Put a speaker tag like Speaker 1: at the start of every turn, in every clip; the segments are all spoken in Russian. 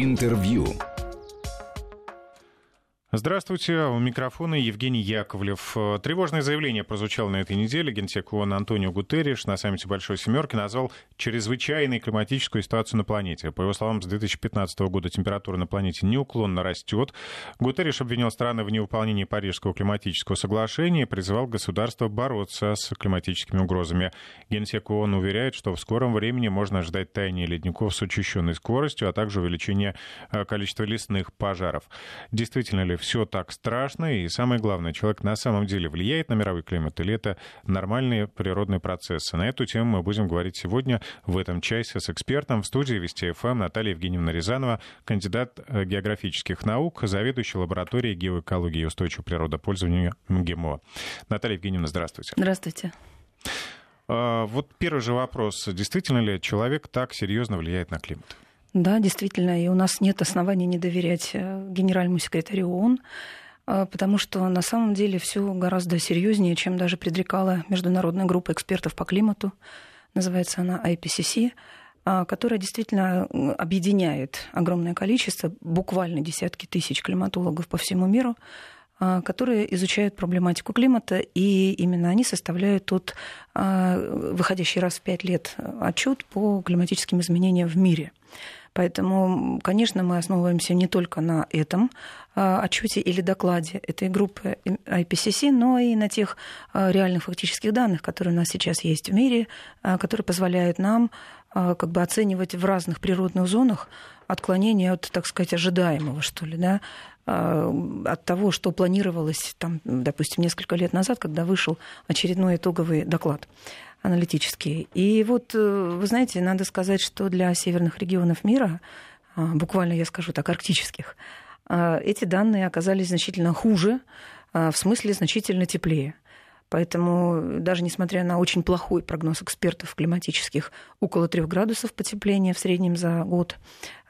Speaker 1: Интервью.
Speaker 2: Здравствуйте, у микрофона Евгений Яковлев. Тревожное заявление прозвучало на этой неделе. Генсек ООН Антонио Гутерриш на саммите Большой Семерки назвал чрезвычайной климатическую ситуацию на планете. По его словам, с 2015 года температура на планете неуклонно растет. Гутерриш обвинил страны в невыполнении Парижского климатического соглашения и призвал государства бороться с климатическими угрозами. Генсек ООН уверяет, что в скором времени можно ожидать таяния ледников с учащенной скоростью, а также увеличения э, количества лесных пожаров. Действительно ли все так страшно, и самое главное, человек на самом деле влияет на мировой климат, или это нормальные природные процессы. На эту тему мы будем говорить сегодня в этом часе с экспертом в студии Вести ФМ Наталья Евгеньевна Рязанова, кандидат э, географических наук, заведующий лабораторией геоэкологии и устойчивого природопользования МГИМО. Наталья Евгеньевна, здравствуйте.
Speaker 3: Здравствуйте.
Speaker 2: А, вот первый же вопрос. Действительно ли человек так серьезно влияет на климат?
Speaker 3: Да, действительно, и у нас нет оснований не доверять э, генеральному секретарю ООН, э, потому что на самом деле все гораздо серьезнее, чем даже предрекала международная группа экспертов по климату, называется она IPCC, э, которая действительно объединяет огромное количество, буквально десятки тысяч климатологов по всему миру, которые изучают проблематику климата, и именно они составляют тот выходящий раз в пять лет отчет по климатическим изменениям в мире. Поэтому, конечно, мы основываемся не только на этом а, отчете или докладе этой группы IPCC, но и на тех а, реальных фактических данных, которые у нас сейчас есть в мире, а, которые позволяют нам как бы оценивать в разных природных зонах отклонения от, так сказать, ожидаемого, что ли, да, от того, что планировалось, там, допустим, несколько лет назад, когда вышел очередной итоговый доклад аналитические. И вот, э, вы знаете, надо сказать, что для северных регионов мира, а, буквально я скажу так, арктических, а, эти данные оказались значительно хуже, а, в смысле значительно теплее. Поэтому даже несмотря на очень плохой прогноз экспертов климатических, около 3 градусов потепления в среднем за год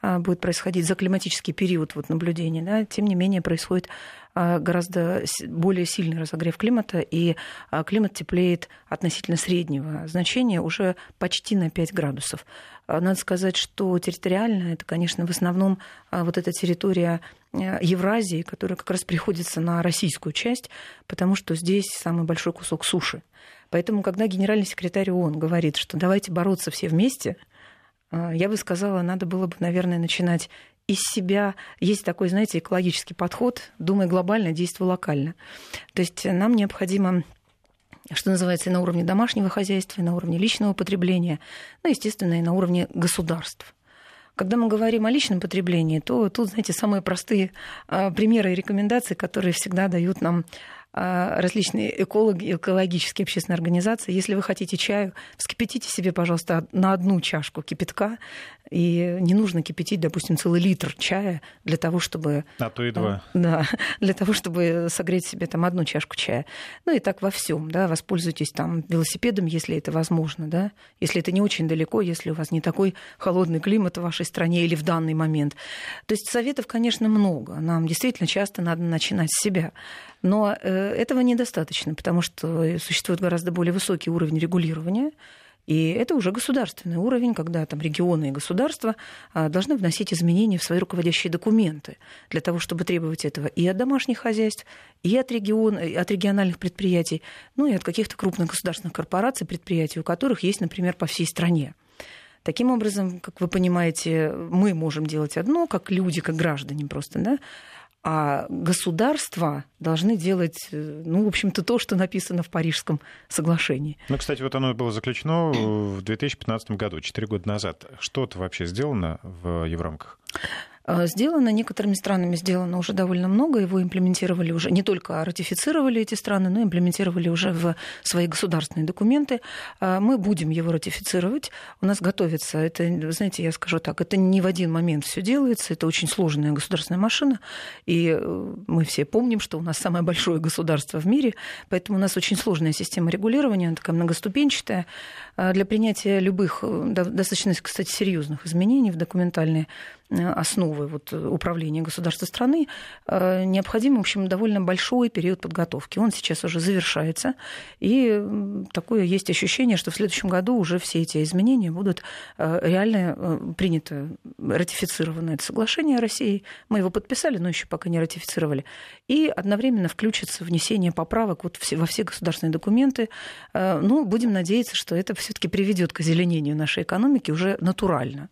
Speaker 3: будет происходить за климатический период вот наблюдения, да, тем не менее происходит а, гораздо более сильный разогрев климата, и а, климат теплеет относительно среднего значения уже почти на 5 градусов. А, надо сказать, что территориально это, конечно, в основном вот эта территория э, Евразии, которая как раз приходится на российскую часть, потому что здесь самый большой кусок суши. Поэтому, когда генеральный секретарь ООН говорит, что давайте бороться все вместе, я бы сказала, надо было бы, наверное, начинать из себя есть такой, знаете, экологический подход, думай глобально, действуй локально. То есть нам необходимо что называется, и на уровне домашнего хозяйства, и на уровне личного потребления, ну, естественно, и на уровне государств. Когда мы говорим о личном потреблении, то тут, знаете, самые простые а, примеры и рекомендации, которые всегда дают нам различные экологи, экологические общественные организации. Если вы хотите чаю, вскипятите себе, пожалуйста, на одну чашку кипятка, и не нужно кипятить, допустим, целый литр чая для того, чтобы...
Speaker 2: А то и два.
Speaker 3: Да, для того, чтобы согреть себе там одну чашку чая. Ну и так во всем, да, воспользуйтесь там велосипедом, если это возможно, да, если это не очень далеко, если у вас не такой холодный климат в вашей стране или в данный момент. То есть советов, конечно, много. Нам действительно часто надо начинать с себя. Но э, этого недостаточно, потому что существует гораздо более высокий уровень регулирования, и это уже государственный уровень, когда там регионы и государства а, должны вносить изменения в свои руководящие документы для того, чтобы требовать этого и от домашних хозяйств, и от, регион, и от региональных предприятий, ну и от каких-то крупных государственных корпораций, предприятий, у которых есть, например, по всей стране. Таким образом, как вы понимаете, мы можем делать одно, как люди, как граждане просто, да, а государства должны делать, э, ну, в общем-то, то, что написано в Парижском соглашении.
Speaker 2: Ну, кстати, вот оно было заключено в 2015 году, 4 года назад. Что-то вообще сделано в Еврамках?
Speaker 3: А, сделано, некоторыми странами сделано уже довольно много, его имплементировали уже, не только ратифицировали эти страны, но имплементировали уже в свои государственные документы. А, мы будем его ратифицировать, у нас готовится, это, знаете, я скажу так, это не в один момент все делается, это очень сложная государственная машина, и э, мы все помним, что у нас самое большое государство в мире, поэтому у нас очень сложная система регулирования, она такая многоступенчатая. А, для принятия любых, э, достаточно, кстати, серьезных изменений в документальные э, основы вот управление государства страны, необходим, в общем, довольно большой период подготовки. Он сейчас уже завершается, и такое есть ощущение, что в следующем году уже все эти изменения будут реально приняты, ратифицировано это соглашение России. Мы его подписали, но еще пока не ратифицировали. И одновременно включится внесение поправок вот во все государственные документы. Ну, будем надеяться, что это все-таки приведет к озеленению нашей экономики уже натурально.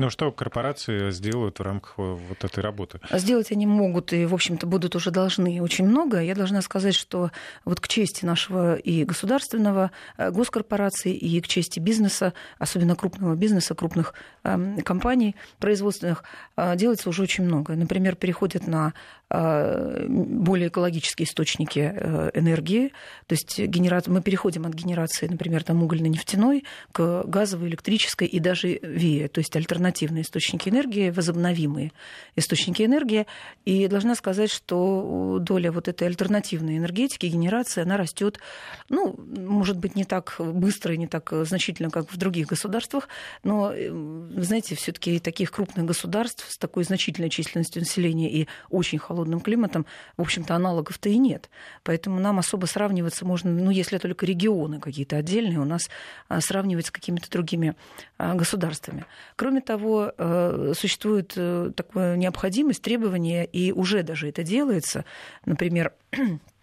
Speaker 2: Ну, что корпорации сделают в рамках вот этой работы?
Speaker 3: Сделать они могут и, в общем-то, будут уже должны очень много. Я должна сказать, что вот к чести нашего и государственного э, госкорпорации, и к чести бизнеса, особенно крупного бизнеса, крупных э, компаний производственных, э, делается уже очень много. Например, переходят на э, более экологические источники э, энергии. То есть мы переходим от генерации, например, там угольно-нефтяной к газовой, электрической и даже ВИЭ, то есть альтернативные источники энергии, возобновимые источники энергии. И должна сказать, что доля вот этой альтернативной энергетики, генерации, она растет, ну, может быть, не так быстро и не так значительно, как в других государствах, но, э, знаете, все таки таких крупных государств с такой значительной численностью населения и очень холодным климатом, в общем-то, аналогов-то и нет. Поэтому нам особо сравниваться можно, ну, если только регионы какие-то отдельные, у нас а, сравнивать с какими-то другими а, государствами. Кроме того, э, существует э, такая необходимость, требование, и уже даже это делается. Например,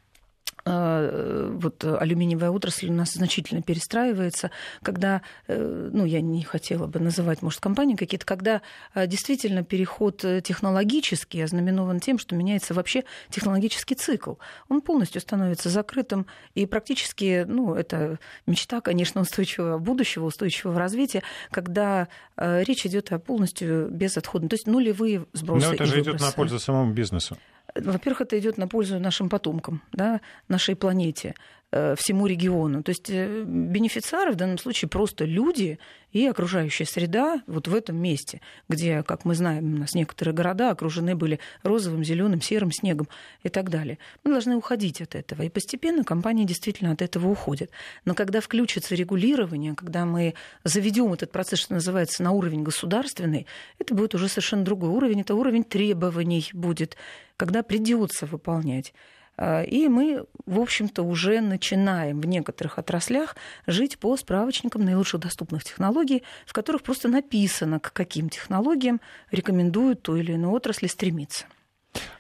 Speaker 3: вот алюминиевая отрасль у нас значительно перестраивается, когда, э, ну, я не хотела бы называть, может, компании какие-то, когда действительно переход технологический ознаменован тем, что меняется вообще технологический цикл. Он полностью становится закрытым, и практически, ну, это мечта, конечно, устойчивого будущего, устойчивого развития, когда речь идет о полностью безотходном, то есть нулевые сбросы.
Speaker 2: Но это же идет на пользу самому бизнесу.
Speaker 3: Во-первых, это идет на пользу нашим потомкам, да, нашей планете. Э, всему региону. То есть э, бенефициары в данном случае просто люди и окружающая среда вот в этом месте, где, как мы знаем, у нас некоторые города окружены были розовым, зеленым, серым снегом и так далее. Мы должны уходить от этого. И постепенно компании действительно от этого уходят. Но когда включится регулирование, когда мы заведем этот процесс, что называется, на уровень государственный, это будет уже совершенно другой уровень. Это уровень требований будет, когда придется выполнять. А, и мы, в общем-то, уже начинаем в некоторых отраслях жить по справочникам наилучших доступных технологий, в которых просто написано, к каким технологиям рекомендуют ту или иную отрасль стремиться.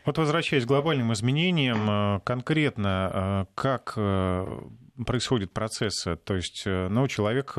Speaker 2: Вот возвращаясь к глобальным изменениям, э, конкретно э, как э, происходит процесс, то есть, ну, человек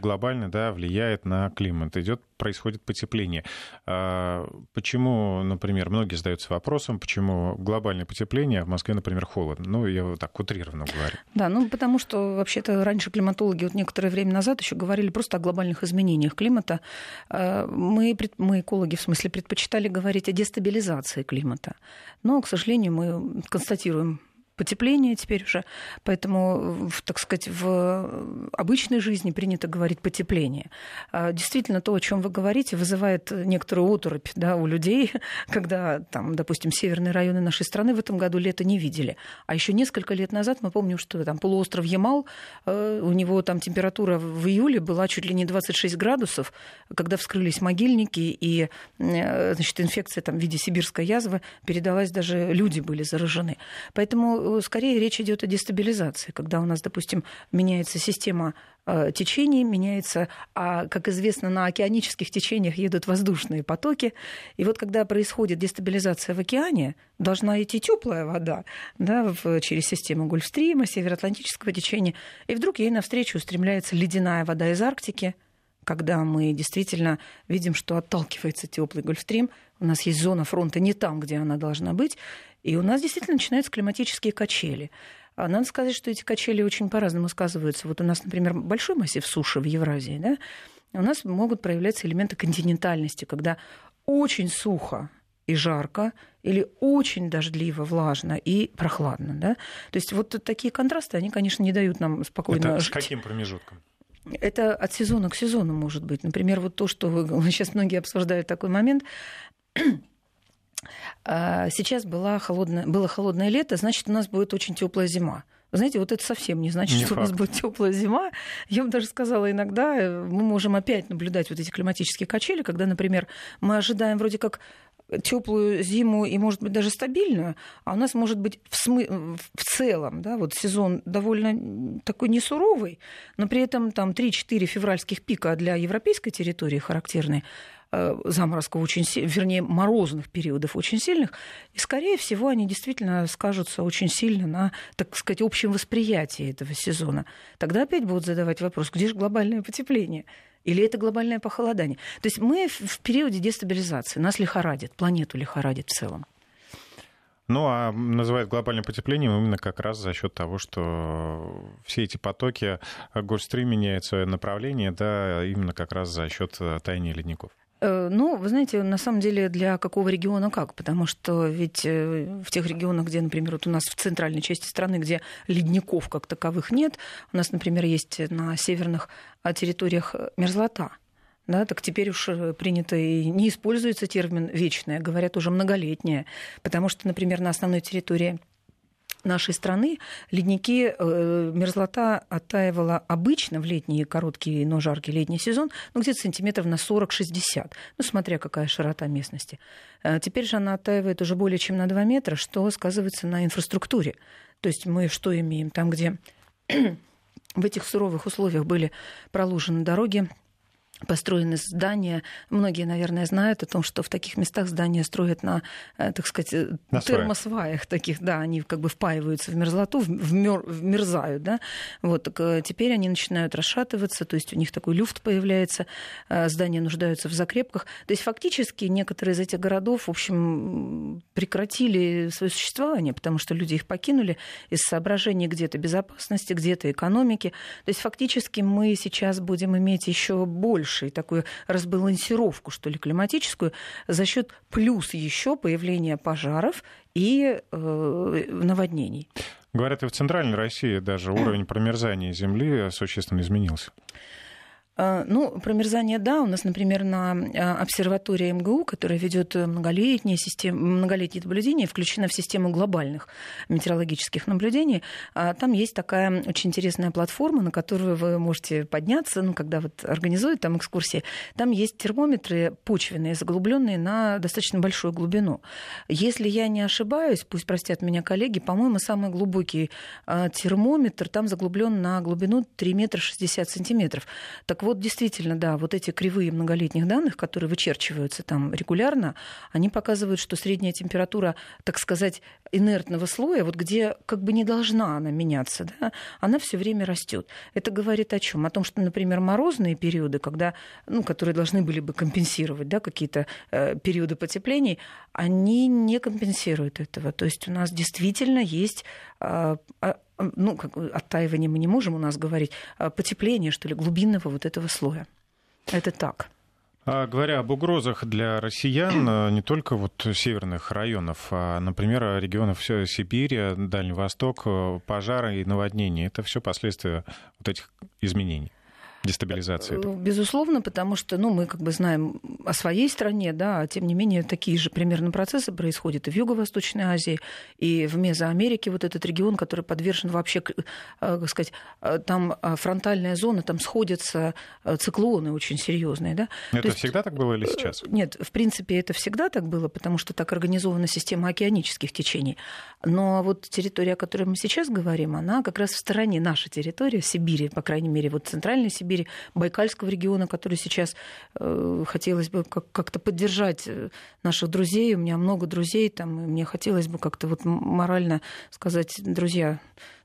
Speaker 2: глобально, да, влияет на климат, идет, происходит потепление. А почему, например, многие задаются вопросом, почему глобальное потепление, а в Москве, например, холодно? Ну, я вот так утрированно говорю.
Speaker 3: Да, ну, потому что вообще-то раньше климатологи вот некоторое время назад еще говорили просто о глобальных изменениях климата. А мы, мы экологи, в смысле, предпочитали говорить о дестабилизации климата. Но, к сожалению, мы констатируем потепление теперь уже, поэтому, так сказать, в обычной жизни принято говорить потепление. А действительно, то, о чем вы говорите, вызывает некоторую оторопь да, у людей, когда, там, допустим, северные районы нашей страны в этом году лето не видели. А еще несколько лет назад мы помним, что там полуостров Ямал, э, у него там температура в июле была чуть ли не 26 градусов, когда вскрылись могильники, и э, значит, инфекция там, в виде сибирской язвы передалась, даже люди были заражены. Поэтому Э, скорее речь идет о дестабилизации, когда у нас, допустим, меняется система э, течений, меняется, а, как известно, на океанических течениях едут воздушные потоки. И вот когда происходит дестабилизация в океане, должна идти теплая вода да, в, через систему Гольфстрима, Североатлантического течения, и вдруг ей навстречу устремляется ледяная вода из Арктики, когда мы действительно видим, что отталкивается теплый Гольфстрим, у нас есть зона фронта не там, где она должна быть, и у нас действительно начинаются климатические качели. А надо сказать, что эти качели очень по-разному сказываются. Вот у нас, например, большой массив суши в Евразии, да, у нас могут проявляться элементы континентальности, когда очень сухо и жарко, или очень дождливо, влажно и прохладно. Да? То есть вот такие контрасты, они, конечно, не дают нам спокойно
Speaker 2: Это
Speaker 3: жить.
Speaker 2: с каким промежутком?
Speaker 3: Это от сезона к сезону может быть. Например, вот то, что вы, сейчас многие обсуждают такой момент, сейчас была холодная, было холодное лето, значит, у нас будет очень теплая зима. знаете, вот это совсем не значит, не что факт. у нас будет теплая зима. Я бы даже сказала, иногда мы можем опять наблюдать вот эти климатические качели, когда, например, мы ожидаем вроде как теплую зиму и, может быть, даже стабильную, а у нас может быть в, смы... в целом да, вот сезон довольно такой несуровый, но при этом там 3-4 февральских пика для европейской территории характерны, э, заморозков очень вернее, морозных периодов очень сильных, и, скорее всего, они действительно скажутся очень сильно на, так сказать, общем восприятии этого сезона. Тогда опять будут задавать вопрос, где же глобальное потепление? Или это глобальное похолодание? То есть мы в периоде дестабилизации. Нас лихорадит, планету лихорадит в целом.
Speaker 2: Ну, а называют глобальным потеплением именно как раз за счет того, что все эти потоки, Гольфстрим меняет свое направление, да, именно как раз за счет таяния ледников.
Speaker 3: Э, ну, вы знаете, на самом деле для какого региона как? Потому что ведь э, в тех регионах, где, например, вот у нас в центральной части страны, где ледников как таковых нет, у нас, например, есть на северных а, территориях мерзлота. Да, так теперь уж э, принято и не используется термин вечная, говорят уже многолетняя, потому что, например, на основной территории нашей страны ледники, э, мерзлота оттаивала обычно в летний короткий, но жаркий летний сезон, ну, где-то сантиметров на 40-60, ну, смотря какая широта местности. Э, теперь же она оттаивает уже более чем на 2 метра, что сказывается на инфраструктуре. То есть мы что имеем? Там, где в этих суровых условиях были проложены дороги, построены здания. Многие, наверное, знают о том, что в таких местах здания строят на, э, так сказать, э, на термосваях таких, да, они как бы впаиваются в мерзлоту, вмер, вмерзают, да. Вот, так э, теперь они начинают расшатываться, то есть у них такой люфт появляется, здания нуждаются в закрепках. То есть фактически некоторые из этих городов, в общем, прекратили свое существование, потому что люди их покинули из соображений где-то безопасности, где-то экономики. То есть фактически мы сейчас будем иметь еще больше большей такую разбалансировку, что ли, климатическую, за счет плюс еще появления пожаров и э, наводнений.
Speaker 2: Говорят, и в Центральной России даже уровень промерзания земли существенно изменился.
Speaker 3: А, ну, промерзание, да. У нас, например, на а, обсерватории МГУ, которая ведет многолетние, системы, многолетние наблюдения, включена в систему глобальных метеорологических наблюдений. А, там есть такая очень интересная платформа, на которую вы можете подняться, ну, когда вот организуют там экскурсии. Там есть термометры почвенные, заглубленные на достаточно большую глубину. Если я не ошибаюсь, пусть простят меня коллеги, по-моему, самый глубокий термометр там заглублен на глубину 3 метра 60 сантиметров. Так вот, действительно, да, вот эти кривые многолетних данных, которые вычерчиваются там регулярно, они показывают, что средняя температура, так сказать, инертного слоя, вот где как бы не должна она меняться, да, она все время растет. Это говорит о чем? О том, что, например, морозные периоды, когда, ну, которые должны были бы компенсировать да, какие-то э, периоды потеплений, они не компенсируют этого. То есть у нас действительно есть э, ну, как, оттаивание мы не можем у нас говорить, а потепление, что ли, глубинного вот этого слоя. Это так.
Speaker 2: А, говоря об угрозах для россиян, э, не только вот северных районов, а, например, регионов Сибири, Дальний Восток, э, пожары и наводнения, это все последствия вот этих изменений дестабилизации? Этого?
Speaker 3: Безусловно, потому что ну, мы как бы знаем о своей стране, да, а тем не менее такие же примерно процессы происходят и в Юго-Восточной Азии, и в Мезоамерике, вот этот регион, который подвержен вообще, э, как сказать, э, там э, фронтальная зона, там сходятся циклоны очень серьезные. Да?
Speaker 2: Это есть, всегда так было или сейчас?
Speaker 3: Нет, в принципе, это всегда так было, потому что так организована система океанических течений. Но вот территория, о которой мы сейчас говорим, она как раз в стороне нашей территории, Сибири, по крайней мере, вот центральной Сибири, Сибири, Байкальского региона, который сейчас э, хотелось бы как-то поддержать э, наших друзей. У меня много друзей там, и мне хотелось бы как-то вот морально сказать, друзья,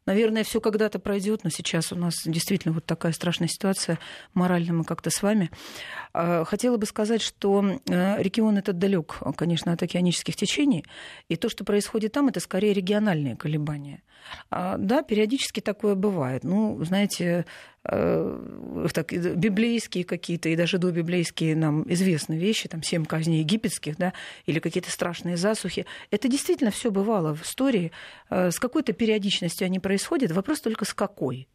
Speaker 3: Наверное, все когда-то пройдет, но сейчас у нас действительно вот такая страшная ситуация. Морально мы как-то с вами. А, хотела бы сказать, что э, регион этот далек, конечно, от океанических течений, и то, что происходит там, это скорее региональные колебания. А, да, периодически такое бывает. Ну, знаете, так, библейские какие-то и даже добиблейские нам известные вещи, там семь казней египетских, да, или какие-то страшные засухи. Это действительно все бывало в истории. Э, с какой-то периодичностью они происходят. Вопрос только с какой.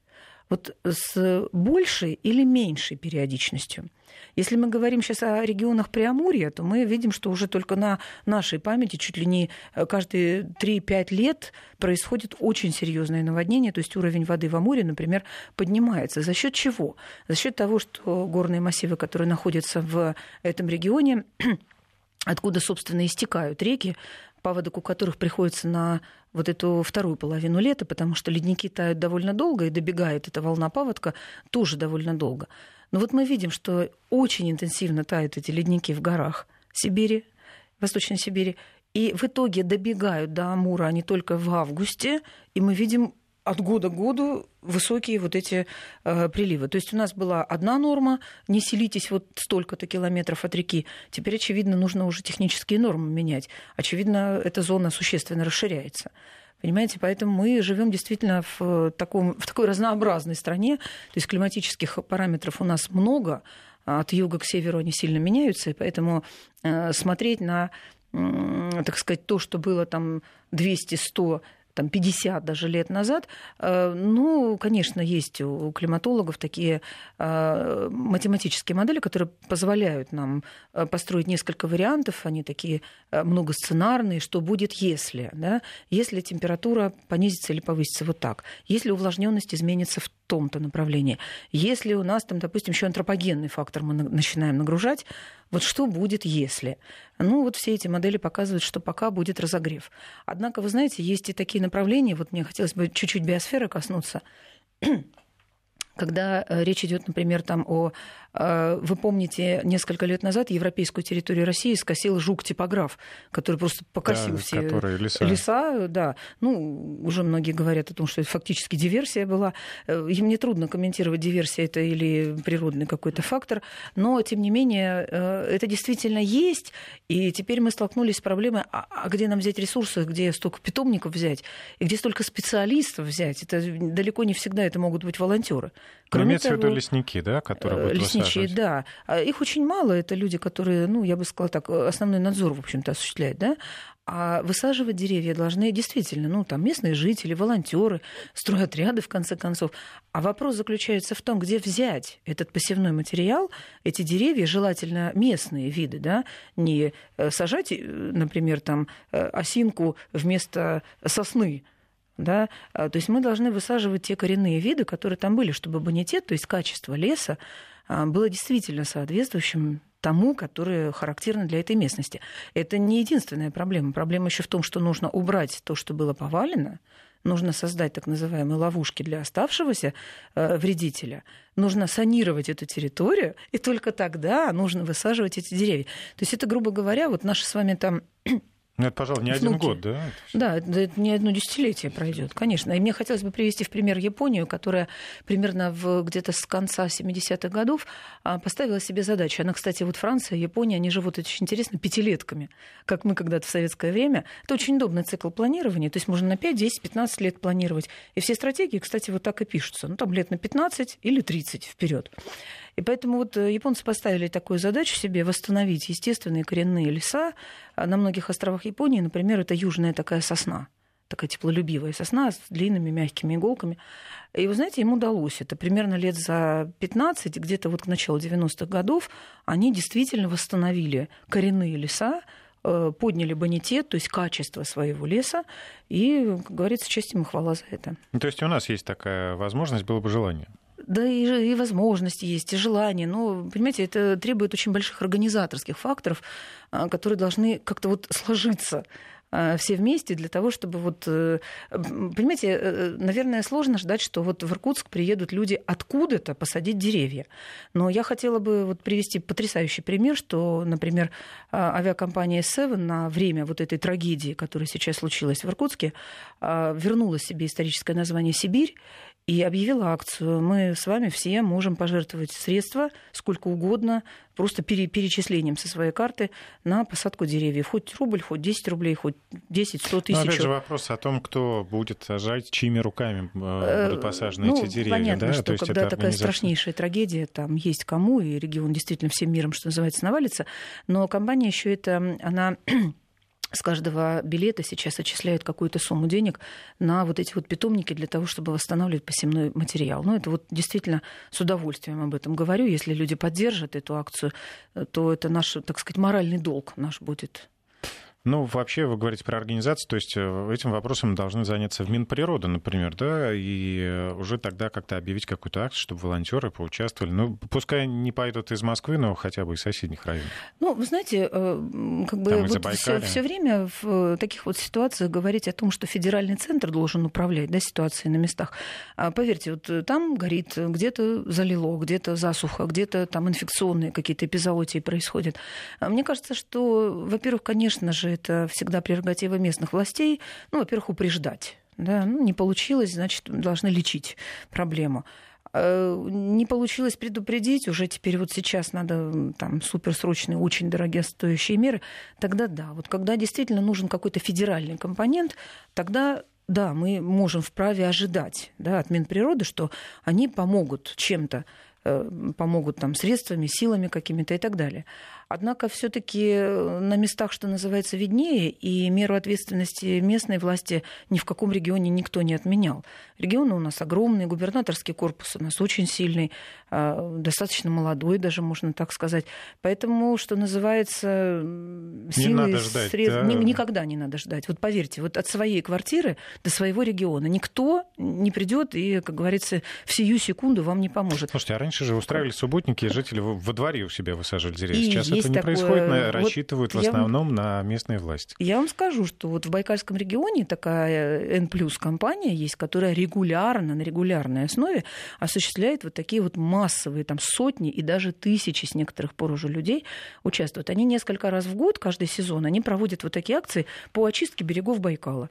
Speaker 3: Вот с большей или меньшей периодичностью. Если мы говорим сейчас о регионах Преамурья, то мы видим, что уже только на нашей памяти чуть ли не э, каждые 3-5 лет происходит очень серьезное наводнение, то есть уровень воды в Амуре, например, поднимается. За счет чего? За счет того, что горные массивы, которые находятся в этом регионе, откуда, собственно, истекают реки, паводок у которых приходится на вот эту вторую половину лета, потому что ледники тают довольно долго, и добегает эта волна паводка тоже довольно долго. Но вот мы видим, что очень интенсивно тают эти ледники в горах Сибири, Восточной Сибири, и в итоге добегают до Амура они только в августе, и мы видим от года к году высокие вот эти э, приливы. То есть у нас была одна норма, не селитесь вот столько-то километров от реки. Теперь, очевидно, нужно уже технические нормы менять. Очевидно, эта зона существенно расширяется. Понимаете, поэтому мы живем действительно в, таком, в такой разнообразной стране. То есть климатических параметров у нас много, а от юга к северу они сильно меняются, и поэтому э, смотреть на, так сказать, то, что было там 200-100 там, 50 даже лет назад, э, ну, конечно, есть у климатологов такие э, математические модели, которые позволяют нам э, построить несколько вариантов, они такие многосценарные, что будет, если, да, если температура понизится или повысится вот так, если увлажненность изменится в том-то направлении, если у нас там, допустим, еще антропогенный фактор мы начинаем нагружать, вот что будет, если? Ну, вот все эти модели показывают, что пока будет разогрев. Однако, вы знаете, есть и такие направления, вот мне хотелось бы чуть-чуть биосферы коснуться, когда э, речь идет, например, там о вы помните, несколько лет назад европейскую территорию России скосил жук-типограф, который просто покосил
Speaker 2: да,
Speaker 3: все
Speaker 2: леса.
Speaker 3: леса. Да. Ну, уже многие говорят о том, что это фактически диверсия была. Э, им не трудно комментировать, диверсия это или природный какой-то фактор, но, тем не менее, э, это действительно есть, и теперь мы столкнулись с проблемой, а, а где нам взять ресурсы, где столько питомников взять, и где столько специалистов взять. Это далеко не всегда это могут быть волонтеры.
Speaker 2: Кроме Имеется того, в виду лесники, да, которые будут
Speaker 3: лесники, Лесничие, да. А их очень мало. Это люди, которые, ну, я бы сказала так, основной надзор, в общем-то, осуществляют, да. А высаживать деревья должны действительно, ну, там местные жители, волонтеры, стройотряды, в конце концов. А вопрос заключается в том, где взять этот посевной материал, эти деревья, желательно местные виды, да, не э, сажать, э, например, там э, осинку вместо сосны, да? А, то есть мы должны высаживать те коренные виды, которые там были, чтобы бонитет, то есть качество леса, а, было действительно соответствующим тому, которое характерно для этой местности. Это не единственная проблема. Проблема еще в том, что нужно убрать то, что было повалено, нужно создать так называемые ловушки для оставшегося э, вредителя, нужно санировать эту территорию, и только тогда нужно высаживать эти деревья. То есть это, грубо говоря, вот наши с вами там
Speaker 2: ну, это, пожалуй, не внуки. один год, да?
Speaker 3: Да, это не одно десятилетие пройдет, конечно. И мне хотелось бы привести в пример Японию, которая примерно в, где-то с конца 70-х годов а, поставила себе задачу. Она, кстати, вот Франция, Япония, они живут, очень интересно, пятилетками, как мы когда-то в советское время. Это очень удобный цикл планирования, то есть можно на 5, 10, 15 лет планировать. И все стратегии, кстати, вот так и пишутся. Ну, там лет на 15 или 30 вперед. И поэтому вот э, японцы поставили такую задачу себе восстановить естественные коренные леса. А на многих островах Японии, например, это южная такая сосна такая теплолюбивая сосна с длинными мягкими иголками. И вы знаете, им удалось это. Примерно лет за 15, где-то вот к началу 90-х годов, они действительно восстановили коренные леса, э, подняли бонитет, то есть качество своего леса, и, как говорится, честь им хвала за это.
Speaker 2: То есть у нас есть такая возможность, было бы желание?
Speaker 3: Да и, и возможности есть, и желание. Но, понимаете, это требует очень больших организаторских факторов, а, которые должны как-то вот сложиться а, все вместе для того, чтобы вот, э, понимаете, э, э, наверное, сложно ждать, что вот в Иркутск приедут люди откуда-то посадить деревья. Но я хотела бы вот привести потрясающий пример, что, например, а, авиакомпания Seven на время вот этой трагедии, которая сейчас случилась в Иркутске, вернула себе историческое название Сибирь и объявила акцию. Мы с вами все можем пожертвовать средства сколько угодно, просто перечислением со своей карты на посадку деревьев. Хоть рубль, хоть 10 рублей, хоть 10, 100 тысяч. Но
Speaker 2: опять же вопрос о том, кто будет сажать, чьими руками э, будут посажены ну, эти деревья.
Speaker 3: Понятно, да? что То есть когда такая страшнейшая трагедия, там есть кому, и регион действительно всем миром, что называется, навалится. Но компания еще это, она с каждого билета сейчас отчисляют какую-то сумму денег на вот эти вот питомники для того, чтобы восстанавливать посевной материал. Ну, это вот действительно с удовольствием об этом говорю. Если люди поддержат эту акцию, то это наш, так сказать, моральный долг наш будет.
Speaker 2: Ну, вообще, вы говорите про организацию, то есть э, этим вопросом должны заняться в Минприроды, например, да, и э, уже тогда как-то объявить какую-то акцию, чтобы волонтеры поучаствовали. Ну, пускай не пойдут из Москвы, но хотя бы из соседних районов.
Speaker 3: Ну, вы знаете, э, как бы вот все, все время в таких вот ситуациях говорить о том, что федеральный центр должен управлять да, ситуацией на местах. А поверьте, вот там горит, где-то залило, где-то засуха, где-то там инфекционные какие-то эпизоотии происходят. А мне кажется, что, во-первых, конечно же, это всегда прерогатива местных властей, ну, во-первых, упреждать. Да? Ну, не получилось, значит, должны лечить проблему э, не получилось предупредить, уже теперь вот сейчас надо там суперсрочные, очень дорогие стоящие меры, тогда да. Вот когда действительно нужен какой-то федеральный компонент, тогда да, мы можем вправе ожидать да, от Минприроды, что они помогут чем-то, э, помогут там средствами, силами какими-то и так далее. Однако все-таки э, на местах, что называется, виднее, и меру ответственности местной власти ни в каком регионе никто не отменял. Регионы у нас огромные, губернаторский корпус у нас очень сильный, а, достаточно молодой даже, можно так сказать. Поэтому, что называется, силы, средств... да? никогда не надо ждать. Вот поверьте, вот от своей квартиры до своего региона никто не придет и, как говорится, в сию секунду вам не поможет.
Speaker 2: Слушайте, а раньше же устраивали субботники, жители во дворе у себя высаживали деревья. И Сейчас это не такое... происходит, рассчитывают вот в основном вам... на местные власти.
Speaker 3: Я вам скажу, что вот в Байкальском регионе такая N компания есть, которая регулярно, на регулярной основе осуществляет вот такие вот массовые там сотни и даже тысячи с некоторых пор уже людей участвуют. Они несколько раз в год, каждый сезон, они проводят вот такие акции по очистке берегов Байкала.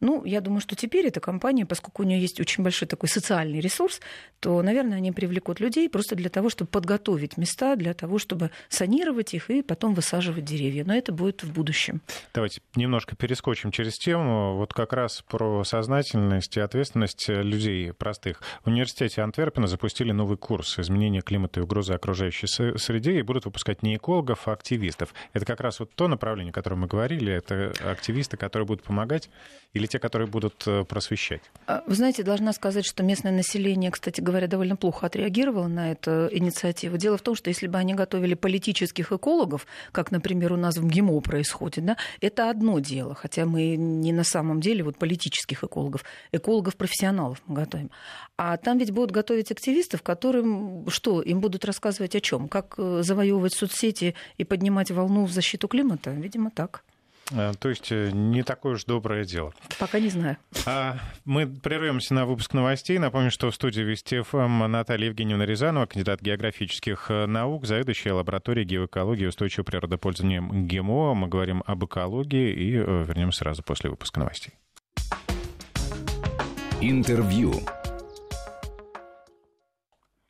Speaker 3: Ну, я думаю, что теперь эта компания, поскольку у нее есть очень большой такой социальный ресурс, то, наверное, они привлекут людей просто для того, чтобы подготовить места, для того, чтобы санировать их и потом высаживать деревья. Но это будет в будущем.
Speaker 2: Давайте немножко перескочим через тему. Вот как раз про сознательность и ответственность людей простых. В университете Антверпена запустили новый курс изменения климата и угрозы окружающей среде и будут выпускать не экологов, а активистов. Это как раз вот то направление, о котором мы говорили. Это активисты, которые будут помогать или те, которые будут э, просвещать?
Speaker 3: А, вы знаете, должна сказать, что местное население, кстати говоря, довольно плохо отреагировало на эту инициативу. Дело в том, что если бы они готовили политических экологов, как, например, у нас в МГИМО происходит, да, это одно дело, хотя мы не на самом деле вот политических экологов, экологов-профессионалов мы готовим. А там ведь будут готовить активистов, которым что, им будут рассказывать о чем? Как э, завоевывать соцсети и поднимать волну в защиту климата? Видимо, так.
Speaker 2: Э, то есть э, не такое уж доброе дело.
Speaker 3: Пока не знаю.
Speaker 2: А мы прервемся на выпуск новостей. Напомню, что в студии Вести ФМ Наталья Евгеньевна Рязанова, кандидат географических э, наук, заведующая лабораторией геоэкологии и устойчивого природопользования ГИМО. Мы говорим об экологии и вернемся сразу после выпуска новостей.
Speaker 1: Интервью.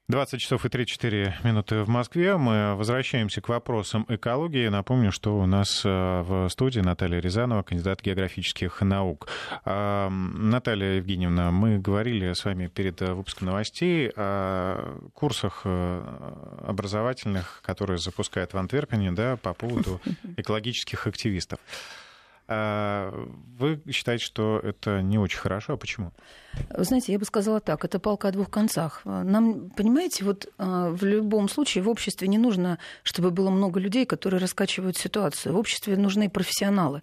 Speaker 2: 20 часов и 34 минуты в Москве. Мы возвращаемся к вопросам экологии. Напомню, что у нас э, в студии Наталья Рязанова, кандидат географических наук. А, Наталья Евгеньевна, мы говорили с вами перед э, выпуском новостей о курсах э, образовательных, которые запускают в Антверпене да, по поводу экологических активистов. А, вы считаете, что это не очень хорошо, а почему?
Speaker 3: Знаете, я бы сказала так, это палка о двух концах. Нам, понимаете, вот а, в любом случае в обществе не нужно, чтобы было много людей, которые раскачивают ситуацию. В обществе нужны профессионалы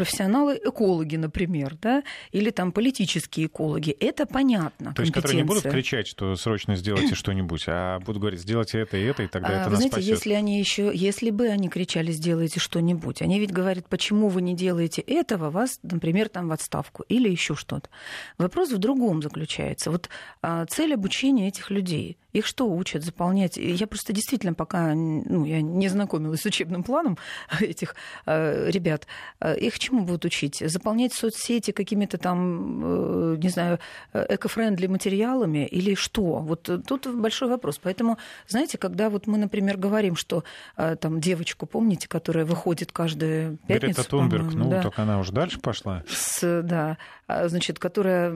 Speaker 3: профессионалы-экологи, например, да, или там политические экологи. Это понятно.
Speaker 2: То есть, которые не будут кричать, что срочно сделайте что-нибудь, а будут говорить, сделайте это и это, и тогда а, это
Speaker 3: Вы
Speaker 2: нас
Speaker 3: знаете,
Speaker 2: спасет.
Speaker 3: если они еще, если бы они кричали, сделайте что-нибудь, они ведь говорят, почему вы не делаете этого, вас, например, там в отставку или еще что-то. Вопрос в другом заключается. Вот а, цель обучения этих людей их что учат заполнять? Я просто действительно пока ну, я не знакомилась с учебным планом этих э, ребят. Э, их чему будут учить? Заполнять соцсети какими-то там, э, не знаю, эко-френдли материалами или что? Вот тут большой вопрос. Поэтому, знаете, когда вот мы, например, говорим, что э, там девочку, помните, которая выходит каждую пятницу?
Speaker 2: Грета Тунберг, ну, да, только она уже дальше пошла.
Speaker 3: С, да, а, значит, которая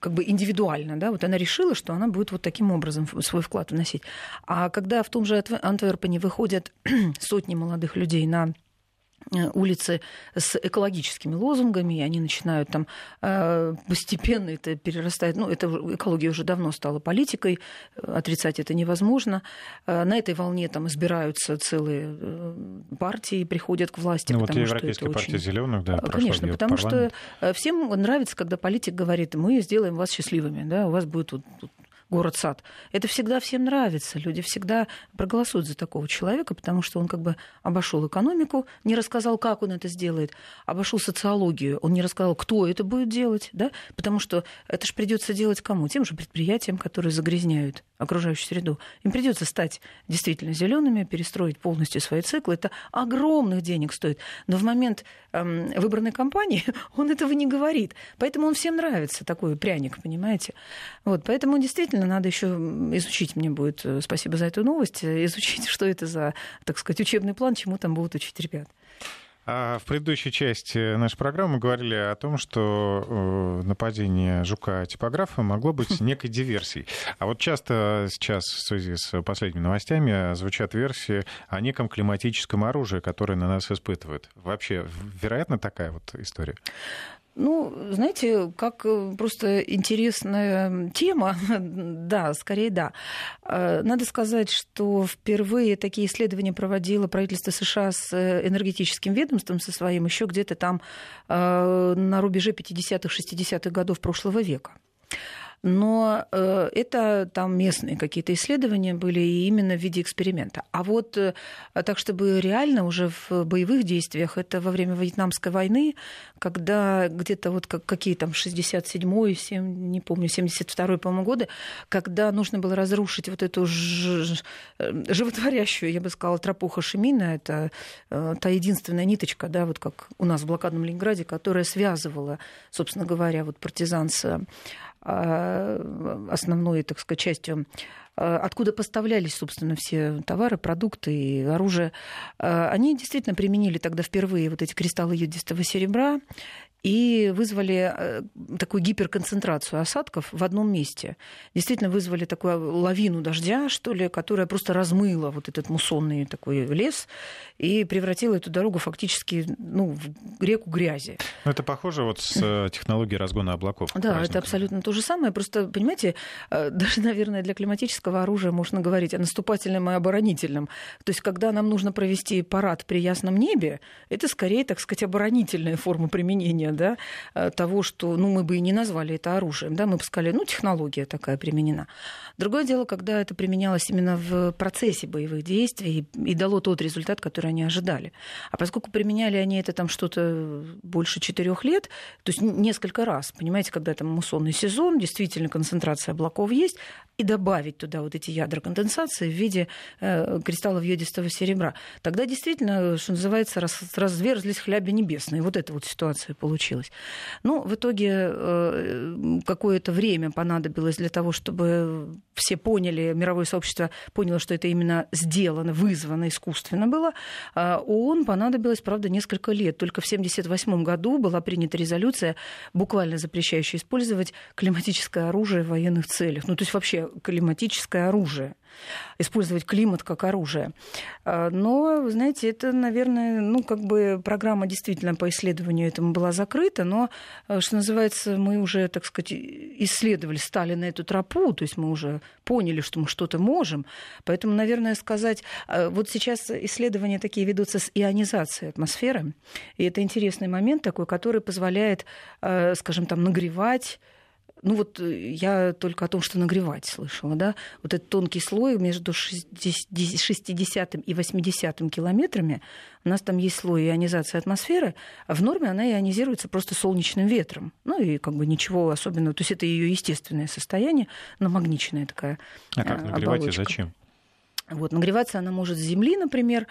Speaker 3: как бы индивидуально, да, вот она решила, что она будет вот таким образом свой вклад вносить. А когда в том же Антверпене выходят сотни молодых людей на Э, улицы с экологическими лозунгами, и они начинают там э, постепенно это перерастает. Ну, это экология уже давно стала политикой, отрицать это невозможно. Э, на этой волне там избираются целые партии, приходят к власти.
Speaker 2: Ну, вот Европейская партия очень... зеленых, да,
Speaker 3: Конечно, потому что всем нравится, когда политик говорит, мы сделаем вас счастливыми, да, у вас будет тут город-сад. Это всегда всем нравится. Люди всегда проголосуют за такого человека, потому что он как бы обошел экономику, не рассказал, как он это сделает, обошел социологию, он не рассказал, кто это будет делать, да? потому что это же придется делать кому? Тем же предприятиям, которые загрязняют окружающую среду. Им придется стать действительно зелеными, перестроить полностью свои циклы. Это огромных денег стоит. Но в момент эм, выбранной кампании он этого не говорит. Поэтому он всем нравится, такой пряник, понимаете? Вот, поэтому действительно надо еще изучить, мне будет, э, спасибо за эту новость, э, изучить, что это за, так сказать, учебный план, чему там будут учить ребят.
Speaker 2: А в предыдущей части нашей программы мы говорили о том, что э, нападение жука-типографа могло быть некой диверсией. А вот часто сейчас в связи с последними новостями звучат версии о неком климатическом оружии, которое на нас испытывают. Вообще, вероятно, такая вот история?
Speaker 3: Ну, знаете, как э, просто интересная тема, да, скорее да. Э, надо сказать, что впервые такие исследования проводило правительство США с э, энергетическим ведомством со своим еще где-то там на рубеже 50-х, 60-х годов прошлого века но э, это там местные какие-то исследования были именно в виде эксперимента. А вот э, так, чтобы реально уже в боевых действиях, это во время Вьетнамской войны, когда где-то вот какие там 67-й, 7, не помню, 72-й, по-моему, годы, когда нужно было разрушить вот эту ж... Э, животворящую, я бы сказала, тропу Хашимина, это та единственная ниточка, да, вот как у нас в блокадном Ленинграде, которая связывала, собственно говоря, вот партизан с а, основной, так сказать, частью а, откуда поставлялись, собственно, все товары, продукты и оружие, а, они действительно применили тогда впервые вот эти кристаллы йодистого серебра и вызвали э, такую гиперконцентрацию осадков в одном месте. Действительно вызвали такую лавину дождя, что ли, которая просто размыла вот этот муссонный такой лес и превратила эту дорогу фактически ну, в реку грязи.
Speaker 2: Ну, это похоже вот с э, технологией разгона облаков.
Speaker 3: Да, это абсолютно то же самое. Просто, понимаете, э, даже, наверное, для климатического оружия можно говорить о наступательном и оборонительном. То есть, когда нам нужно провести парад при ясном небе, это скорее, так сказать, оборонительная форма применения да, э, того, что ну, мы бы и не назвали это оружием, да, мы бы сказали, ну, технология такая применена. Другое дело, когда это применялось именно в процессе боевых действий и, и дало тот результат, который они ожидали. А поскольку применяли они это там что-то больше четырех лет, то есть несколько раз, понимаете, когда там муссонный сезон, действительно концентрация облаков есть, и добавить туда вот эти ядра конденсации в виде э, кристаллов йодистого серебра, тогда действительно, что называется, раз, разверзлись хляби небесные. Вот эта вот ситуация получилась. Ну, в итоге э, какое-то время понадобилось для того, чтобы все поняли, мировое сообщество поняло, что это именно сделано, вызвано искусственно было. А ООН понадобилось, правда, несколько лет. Только в 1978 году была принята резолюция, буквально запрещающая использовать климатическое оружие в военных целях. Ну, то есть вообще климатическое оружие использовать климат как оружие. А, но, вы знаете, это, наверное, ну, как бы программа действительно по исследованию этому была закрыта, но, э, что называется, мы уже, так сказать, исследовали, стали на эту тропу, то есть мы уже поняли, что мы что-то можем. Поэтому, наверное, сказать, э, вот сейчас исследования такие ведутся с ионизацией атмосферы, и это интересный момент такой, который позволяет, э, скажем, там, нагревать ну вот э, я только о том, что нагревать слышала, да, вот этот тонкий слой между 60 и 80 километрами, у нас там есть слой ионизации атмосферы, а в норме она ионизируется просто солнечным ветром. Ну и как бы ничего особенного, то есть это ее естественное состояние, намагниченная такая
Speaker 2: А как э, нагревать оболочка. и зачем?
Speaker 3: Вот, нагреваться она может с Земли, например.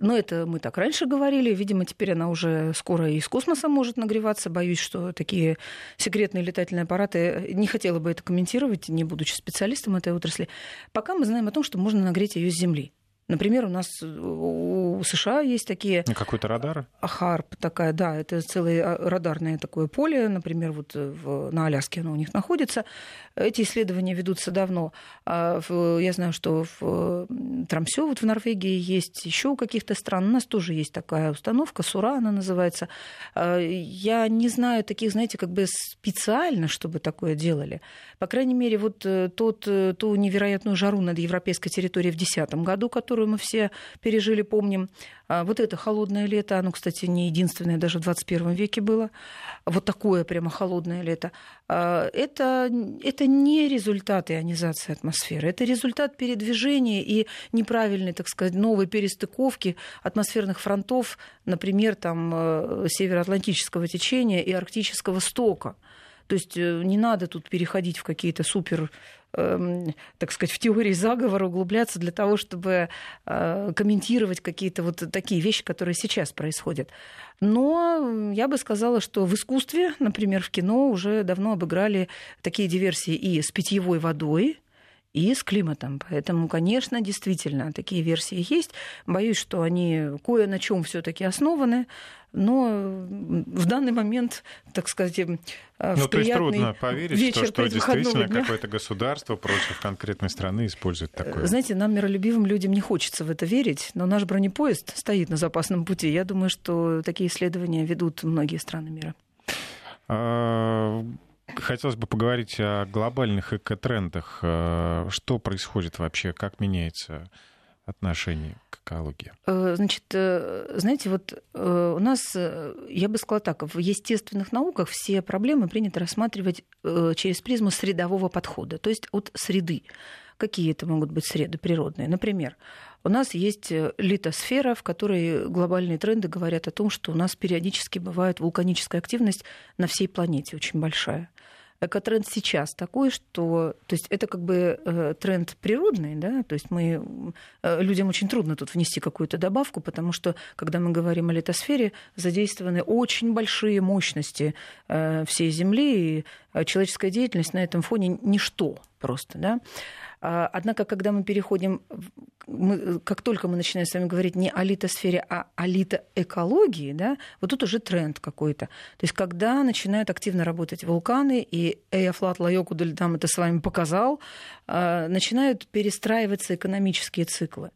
Speaker 3: Но это мы так раньше говорили. Видимо, теперь она уже скоро и из космоса может нагреваться. Боюсь, что такие секретные летательные аппараты... Не хотела бы это комментировать, не будучи специалистом этой отрасли. Пока мы знаем о том, что можно нагреть ее с Земли. Например, у нас э, у США есть такие...
Speaker 2: Какой-то радар?
Speaker 3: ХАРП такая, да, это целое а, радарное такое поле, например, вот в, на Аляске оно у них находится. Эти исследования ведутся давно. А я знаю, что в Трамсе, вот в Норвегии есть еще у каких-то стран, у нас тоже есть такая установка, СУРА она называется. А, я не знаю таких, знаете, как бы специально, чтобы такое делали. По крайней мере, вот э, тот, э, ту невероятную жару над европейской территорией в 2010 году, которую мы все пережили, помним, а вот это холодное лето, оно, кстати, не единственное, даже в 21 веке было, вот такое прямо холодное лето, а, это, это не результат ионизации атмосферы, это результат передвижения и неправильной, так сказать, новой перестыковки атмосферных фронтов, например, там, э, североатлантического течения и арктического стока. То есть э, не надо тут переходить в какие-то супер так сказать, в теории заговора углубляться для того, чтобы э, комментировать какие-то вот такие вещи, которые сейчас происходят. Но я бы сказала, что в искусстве, например, в кино уже давно обыграли такие диверсии и с питьевой водой, и с климатом. Поэтому, конечно, действительно, такие версии есть. Боюсь, что они кое на чем все-таки основаны, но в данный момент, так сказать,
Speaker 2: ну, то есть трудно поверить, что, что действительно какое-то государство против конкретной страны использует такое.
Speaker 3: Знаете, нам, миролюбивым людям, не хочется в это верить, но наш бронепоезд стоит на запасном пути. Я думаю, что такие исследования ведут многие страны мира.
Speaker 2: Хотелось бы поговорить о глобальных экотрендах. Э, что происходит вообще? Как меняется отношение к экологии?
Speaker 3: Э, значит, э, знаете, вот у нас, я бы сказала так, в естественных науках все проблемы принято рассматривать через призму средового подхода, то есть от среды. Какие это могут быть среды природные? Например, у нас есть литосфера, в которой глобальные тренды говорят о том, что у нас периодически бывает вулканическая активность на всей планете очень большая экотренд сейчас такой, что то есть это как бы э, тренд природный, да, то есть мы э, людям очень трудно тут внести какую-то добавку, потому что когда мы говорим о литосфере, задействованы очень большие мощности э, всей Земли, и человеческая деятельность на этом фоне ничто просто, да. А, однако, когда мы переходим, мы, как только мы начинаем с вами говорить не о литосфере, а о литоэкологии, да, вот тут уже тренд какой-то. То есть, когда начинают активно работать вулканы, и Эйафлат Лайокудаль нам это с вами показал, а, начинают перестраиваться экономические циклы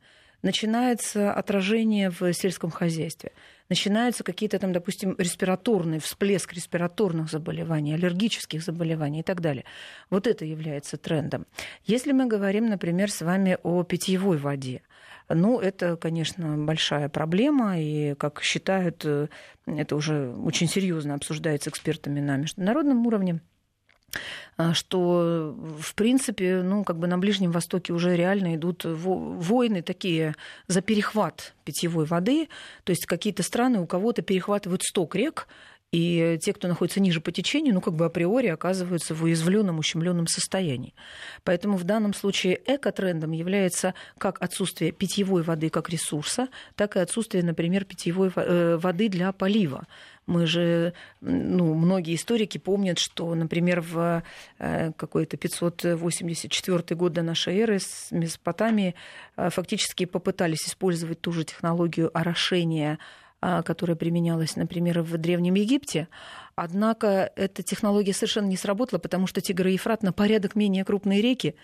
Speaker 3: начинается отражение в сельском хозяйстве начинаются какие-то там, допустим, респираторные, всплеск респираторных заболеваний, аллергических заболеваний и так далее. Вот это является трендом. Если мы говорим, например, с вами о питьевой воде, ну, это, конечно, большая проблема, и, как считают, э, это уже очень серьезно обсуждается экспертами на международном уровне. А, что, в принципе, ну, как бы на Ближнем Востоке уже реально идут войны такие за перехват питьевой воды. То есть какие-то страны у кого-то перехватывают сток рек, и те, кто находится ниже по течению, ну, как бы априори оказываются в уязвленном, ущемленном состоянии. Поэтому в данном случае экотрендом является как отсутствие питьевой воды как ресурса, так и отсутствие, например, питьевой э, воды для полива. Мы же, ну, многие историки помнят, что, например, в э, какой-то 584 год до нашей эры с Месопотамии э, фактически попытались использовать ту же технологию орошения которая применялась, например, в Древнем Египте. Однако эта технология совершенно не сработала, потому что Тигр и Ефрат на порядок менее крупные реки,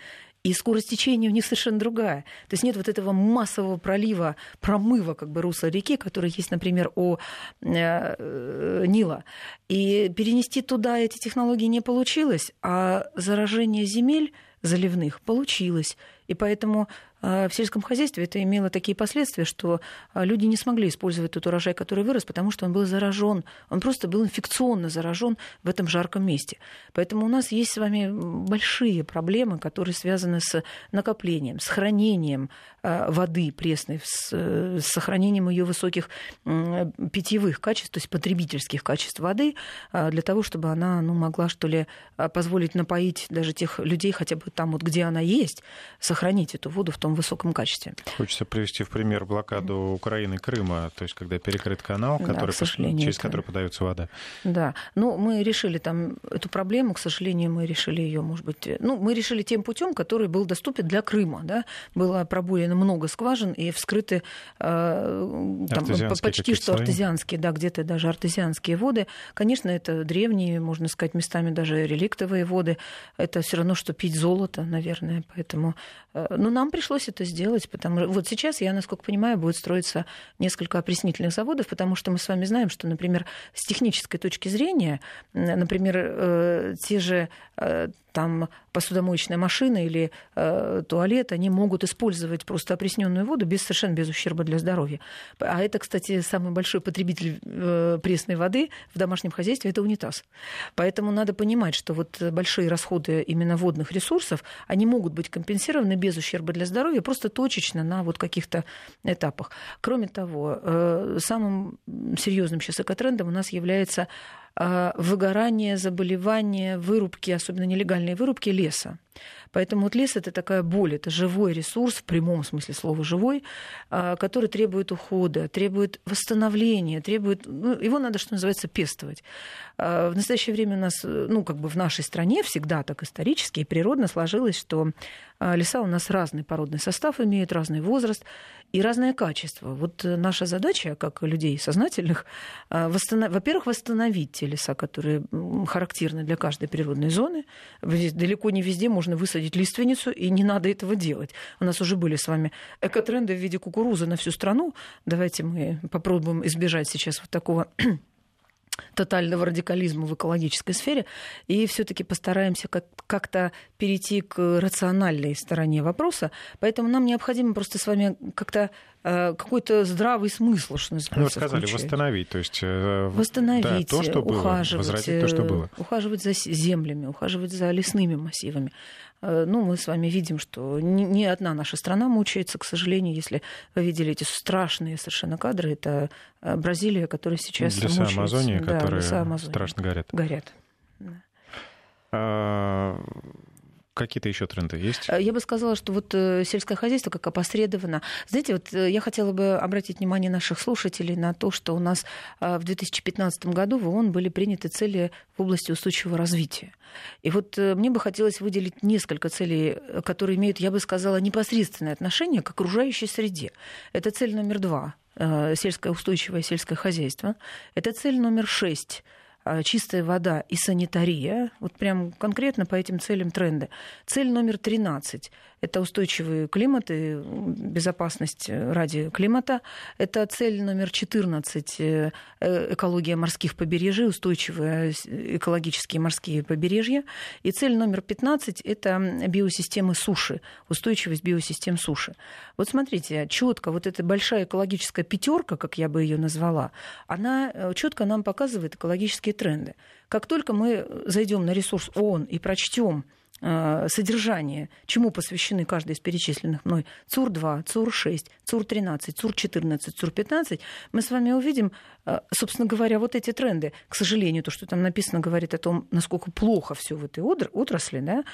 Speaker 3: и скорость течения у них совершенно другая. То есть нет вот этого массового пролива, промыва как бы русла реки, который есть, например, у э, Нила. И перенести туда эти технологии не получилось, а заражение земель заливных получилось. И поэтому а, в сельском хозяйстве это имело такие последствия, что а, люди не смогли использовать тот урожай, который вырос, потому что он был заражен. Он просто был инфекционно заражен в этом жарком месте. Поэтому у нас есть с вами большие проблемы, которые связаны с накоплением, с хранением а, воды пресной, с сохранением ее высоких питьевых качеств, то есть потребительских качеств воды, для того, чтобы она ну, могла, что ли, позволить напоить даже тех людей, хотя бы там, вот, где она есть, сохранить эту воду в том самом высоком качестве.
Speaker 2: Хочется привести в пример блокаду Украины Крыма, то есть когда перекрыт канал, который, да, через это... который подается вода.
Speaker 3: Да, ну мы решили там эту проблему, к сожалению, мы решили ее, может быть, ну мы решили тем путем, который был доступен для Крыма, да, было пробурено много скважин и вскрыты э, там, почти что артезианские, да, где-то даже артезианские воды. Конечно, это древние, можно сказать, местами даже реликтовые воды. Это все равно, что пить золото, наверное, поэтому Э, но нам пришлось это сделать, потому что вот сейчас, я, насколько понимаю, будет строиться несколько опреснительных заводов, потому что мы с вами знаем, что, например, с технической точки зрения, например, э, те же э, там посудомоечная машина или э, туалет, они могут использовать просто опресненную воду без совершенно без ущерба для здоровья. А это, кстати, самый большой потребитель э, пресной воды в домашнем хозяйстве это унитаз. Поэтому надо понимать, что вот большие расходы именно водных ресурсов, они могут быть компенсированы без ущерба для здоровья, просто точечно на вот каких-то этапах. Кроме того, э, самым серьезным сейчас экотрендом у нас является а, выгорание, заболевания, вырубки, особенно нелегальные вырубки леса. Поэтому вот лес это такая боль, это живой ресурс, в прямом смысле слова живой, а, который требует ухода, требует восстановления, требует, ну, его надо, что называется, пестовать. А, в настоящее время у нас, ну, как бы в нашей стране всегда так исторически и природно сложилось, что а, леса у нас разный породный состав имеют, разный возраст и разное качество. Вот наша задача, как людей сознательных, восстанов... во-первых, восстановить те леса, которые характерны для каждой природной зоны. Далеко не везде можно высадить высадить лиственницу, и не надо этого делать. У нас уже были с вами экотренды в виде кукурузы на всю страну. Давайте мы попробуем избежать сейчас вот такого тотального радикализма в экологической сфере, и все-таки постараемся как-то перейти к рациональной стороне вопроса. Поэтому нам необходимо просто с вами как-то какой-то здравый смысл, что называется. Ну, вы
Speaker 2: сказали,
Speaker 3: включать.
Speaker 2: восстановить, то есть э,
Speaker 3: восстановить,
Speaker 2: да, то, что было,
Speaker 3: ухаживать,
Speaker 2: то, что было.
Speaker 3: Э, ухаживать за землями, ухаживать за лесными массивами. Ну, мы с вами видим, что ни одна наша страна мучается, к сожалению, если вы видели эти страшные совершенно кадры, это Бразилия, которая сейчас
Speaker 2: Леса
Speaker 3: мучается.
Speaker 2: Амазонии, да, которые Амазонии. страшно горят.
Speaker 3: Горят.
Speaker 2: А, Какие-то еще тренды есть?
Speaker 3: Э, я бы сказала, что вот э, сельское хозяйство как опосредованно. Знаете, вот э, я хотела бы обратить внимание наших слушателей на то, что у нас в 2015 году в ООН были приняты цели в области устойчивого развития. И вот мне бы хотелось выделить несколько целей, которые имеют, я бы сказала, непосредственное отношение к окружающей среде. Это цель номер два сельское устойчивое сельское хозяйство. Это цель номер шесть чистая вода и санитария, вот прям конкретно по этим целям тренды. Цель номер 13 это устойчивый климат и безопасность ради климата. Это цель номер 14 э, экология морских побережий, устойчивые экологические морские побережья. И цель номер 15 это биосистемы суши, устойчивость биосистем суши. Вот смотрите, четко вот эта большая экологическая пятерка, как я бы ее назвала, она э, четко нам показывает экологические тренды. Как только мы зайдем на ресурс ООН и прочтем Э, содержание, чему посвящены каждый из перечисленных мной ЦУР-2, ЦУР-6, ЦУР-13, ЦУР-14, ЦУР-15, мы с вами увидим, э, собственно говоря, вот эти тренды. К сожалению, то, что там написано, говорит о том, насколько плохо все в этой отрасли, да,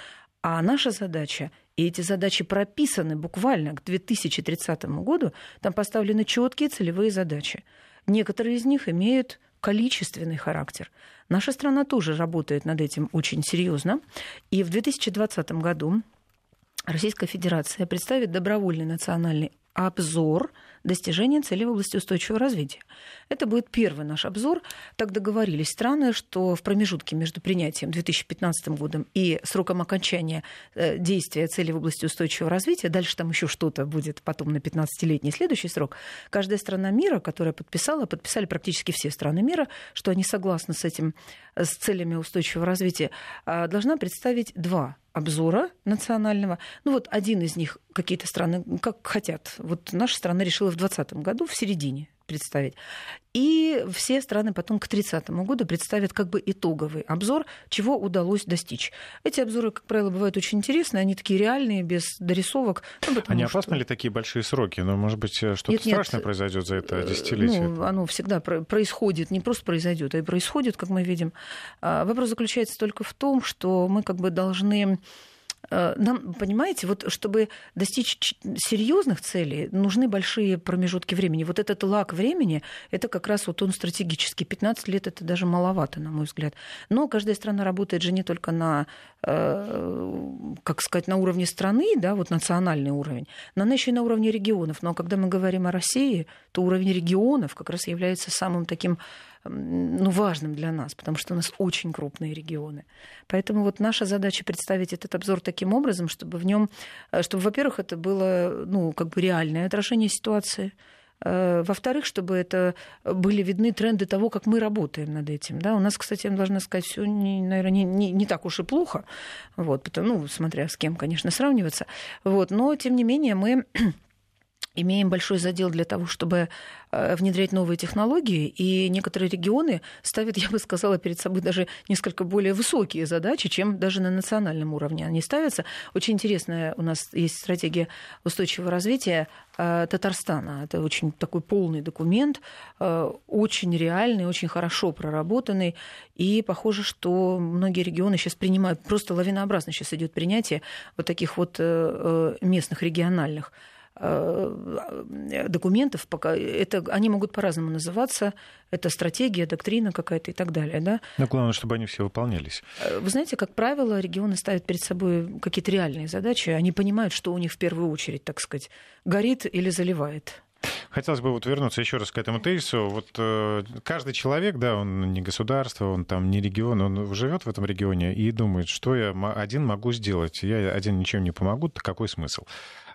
Speaker 3: а наша задача, и эти задачи прописаны буквально к 2030 году, там поставлены четкие целевые задачи. Некоторые из них имеют количественный характер. Наша страна тоже работает над этим очень серьезно. И в 2020 году Российская Федерация представит добровольный национальный обзор достижения целей в области устойчивого развития. Это будет первый наш обзор. Так договорились страны, что в промежутке между принятием 2015 годом и сроком окончания э, действия целей в области устойчивого развития, дальше там еще что-то будет потом на 15-летний следующий срок, каждая страна мира, которая подписала, подписали практически все страны мира, что они согласны с этим, с целями устойчивого развития, а, должна представить два обзора национального. Ну вот один из них какие-то страны как хотят. Вот наша страна решила в 2020 году, в середине представить. И все страны потом к 30 году представят как бы итоговый обзор, чего удалось достичь. Эти обзоры, как правило, бывают очень интересные, они такие реальные, без дорисовок.
Speaker 2: Ну, а не опасны что... ли такие большие сроки? Ну, может быть, что-то нет, страшное нет, произойдет за это э, десятилетие?
Speaker 3: Ну, оно всегда происходит, не просто произойдет, а и происходит, как мы видим. А, вопрос заключается только в том, что мы как бы должны Э, нам, понимаете, вот чтобы достичь серьезных целей, нужны большие промежутки времени. Вот этот лак времени, это как раз вот он стратегический. 15 лет это даже маловато, на мой взгляд. Но каждая страна работает же не только на, э, как сказать, на уровне страны, да, вот национальный уровень, но она еще и на уровне регионов. Но когда мы говорим о России, то уровень регионов как раз является самым таким ну, важным для нас, потому что у нас очень крупные регионы. Поэтому вот наша задача представить этот обзор таким образом, чтобы в нем, э, чтобы, во-первых, это было ну, как бы реальное отражение ситуации, э, во-вторых, чтобы это были видны тренды того, как мы работаем над этим. Да? У нас, кстати, я должна сказать, все, наверное, не, не, не так уж и плохо, вот, потому, ну, смотря с кем, конечно, сравниваться. Вот, но, тем не менее, мы имеем большой задел для того, чтобы э, внедрять новые технологии, и некоторые регионы ставят, я бы сказала, перед собой даже несколько более высокие задачи, чем даже на национальном уровне они ставятся. Очень интересная у нас есть стратегия устойчивого развития э, Татарстана. Это очень такой полный документ, э, очень реальный, очень хорошо проработанный, и похоже, что многие регионы сейчас принимают, просто лавинообразно сейчас идет принятие вот таких вот местных региональных документов, пока это, они могут по-разному называться, это стратегия, доктрина какая-то и так далее. Да?
Speaker 2: Но главное, чтобы они все выполнялись.
Speaker 3: Э, вы знаете, как правило, регионы ставят перед собой какие-то реальные задачи, они понимают, что у них в первую очередь, так сказать, горит или заливает.
Speaker 2: Хотелось бы вот вернуться еще раз к этому тезису. Вот э, каждый человек, да, он не государство, он там не регион, он живет в этом регионе и думает, что я один могу сделать. Я один ничем не помогу, то какой смысл?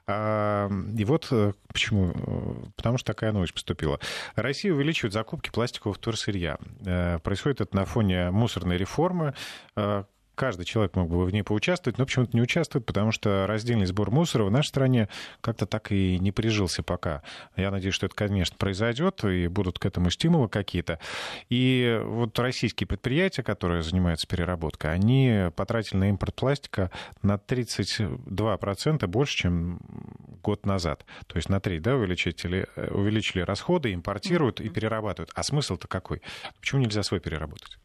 Speaker 2: А, и вот э, почему. Э, потому что такая новость поступила. Россия увеличивает закупки пластикового вторсырья. Э, происходит это на фоне мусорной реформы, каждый человек мог бы в ней поучаствовать, но почему-то не участвует, потому что раздельный сбор мусора в нашей стране как-то так и не прижился пока. Я надеюсь, что это, конечно, произойдет, и будут к этому стимулы какие-то. И вот российские предприятия, которые занимаются переработкой, они потратили на импорт пластика на 32% больше, чем год назад. То есть на 3, да, увеличили, увеличили расходы, импортируют и перерабатывают. А смысл-то какой? Почему нельзя свой переработать?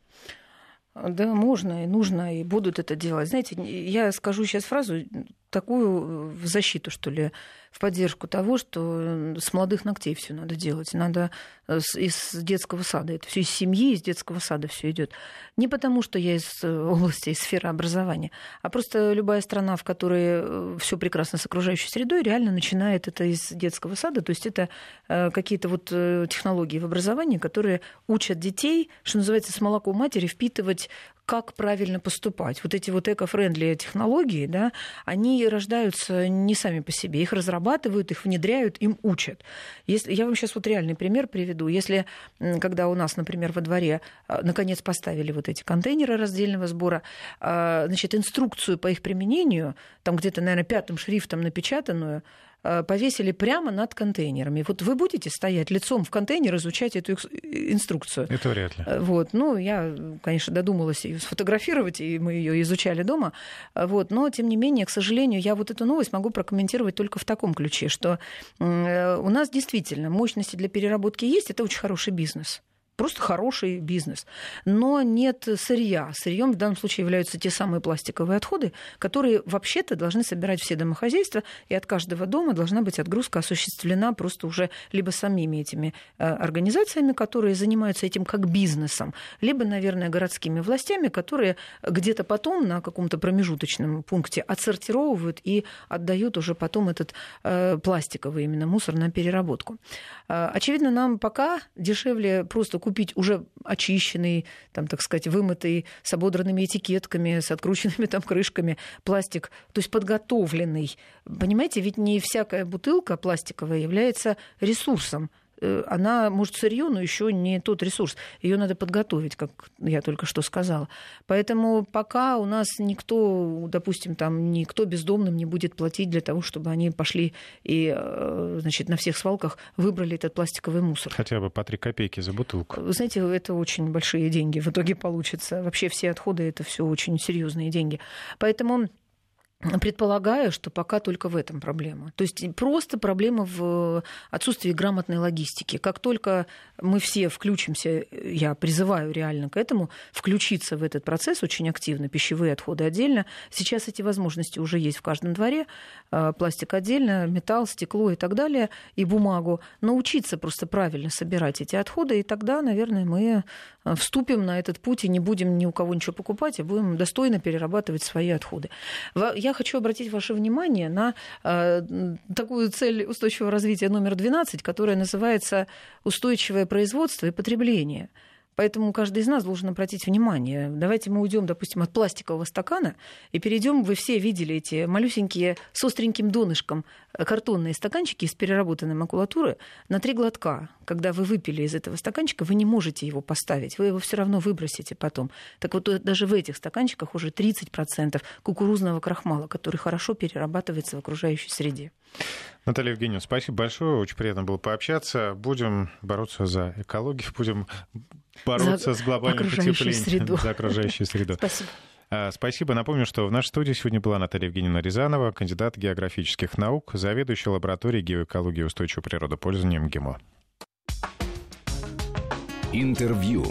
Speaker 3: Да, можно и нужно, и будут это делать. Знаете, я скажу сейчас фразу такую в защиту, что ли, в поддержку того, что с молодых ногтей все надо делать. Надо э, из детского сада. Это все из семьи, из детского сада все идет. Не потому, что я из э, области, из сферы образования, а просто любая страна, в которой э, все прекрасно с окружающей средой, реально начинает это из детского сада. То есть это какие-то вот технологии в образовании, которые учат детей, что называется, с молоком матери впитывать как правильно поступать. Вот эти вот эко-френдли технологии, да, они рождаются не сами по себе. Их разрабатывают, их внедряют, им учат. Если, я вам сейчас вот реальный пример приведу. Если, когда у нас, например, во дворе а, наконец поставили вот эти контейнеры раздельного сбора, а, значит, инструкцию по их применению, там где-то, наверное, пятым шрифтом напечатанную, повесили прямо над контейнерами. Вот вы будете стоять лицом в контейнер, изучать эту инструкцию?
Speaker 2: Это вряд ли.
Speaker 3: Э, вот. Ну, я, конечно, додумалась ее сфотографировать, и мы ее изучали дома. Э, вот. Но, тем не менее, к сожалению, я вот эту новость могу прокомментировать только в таком ключе, что у нас действительно мощности для переработки есть, это очень хороший бизнес просто хороший бизнес. Но нет сырья. Сырьем в данном случае являются те самые пластиковые отходы, которые вообще-то должны собирать все домохозяйства, и от каждого дома должна быть отгрузка осуществлена просто уже либо самими этими э, организациями, которые занимаются этим как бизнесом, либо, наверное, городскими властями, которые где-то потом на каком-то промежуточном пункте отсортировывают и отдают уже потом этот э, пластиковый именно мусор на переработку. Э, очевидно, нам пока дешевле просто купить уже очищенный, там, так сказать, вымытый, с ободранными этикетками, с открученными там крышками пластик, то есть подготовленный. Понимаете, ведь не всякая бутылка пластиковая является ресурсом. Э, она, может, сырье, но еще не тот ресурс. Ее надо подготовить, как я только что сказала. Поэтому пока у нас никто, допустим, там никто бездомным не будет платить для того, чтобы они пошли и, э, значит, на всех свалках выбрали этот пластиковый мусор.
Speaker 2: Хотя бы по 3 копейки за бутылку.
Speaker 3: Вы знаете, это очень большие деньги в итоге получится. Вообще все отходы это все очень серьезные деньги. Поэтому Предполагаю, что пока только в этом проблема. То есть просто проблема в отсутствии грамотной логистики. Как только мы все включимся, я призываю реально к этому, включиться в этот процесс очень активно, пищевые отходы отдельно. Сейчас эти возможности уже есть в каждом дворе. Э, пластик отдельно, металл, стекло и так далее, и бумагу. Научиться просто правильно собирать эти отходы, и тогда, наверное, мы э, вступим на этот путь и не будем ни у кого ничего покупать, а будем достойно перерабатывать свои отходы. Я хочу обратить ваше внимание на э, такую цель устойчивого развития номер 12, которая называется «Устойчивое производство и потребление». Поэтому каждый из нас должен обратить внимание. Давайте мы уйдем, допустим, от пластикового стакана и перейдем. Вы все видели эти малюсенькие с остреньким донышком картонные стаканчики из переработанной макулатуры на три глотка. Когда вы выпили из этого стаканчика, вы не можете его поставить. Вы его все равно выбросите потом. Так вот, даже в этих стаканчиках уже 30% кукурузного крахмала, который хорошо перерабатывается в окружающей среде.
Speaker 2: Наталья Евгеньевна, спасибо большое. Очень приятно было пообщаться. Будем бороться за экологию, будем бороться за с глобальным потеплением. Среду. За окружающую среду.
Speaker 3: Спасибо.
Speaker 2: А, спасибо. Напомню, что в нашей студии сегодня была Наталья Евгеньевна Рязанова, кандидат географических наук, заведующая лабораторией геоэкологии и устойчивого природопользования МГИМО.
Speaker 1: Интервью.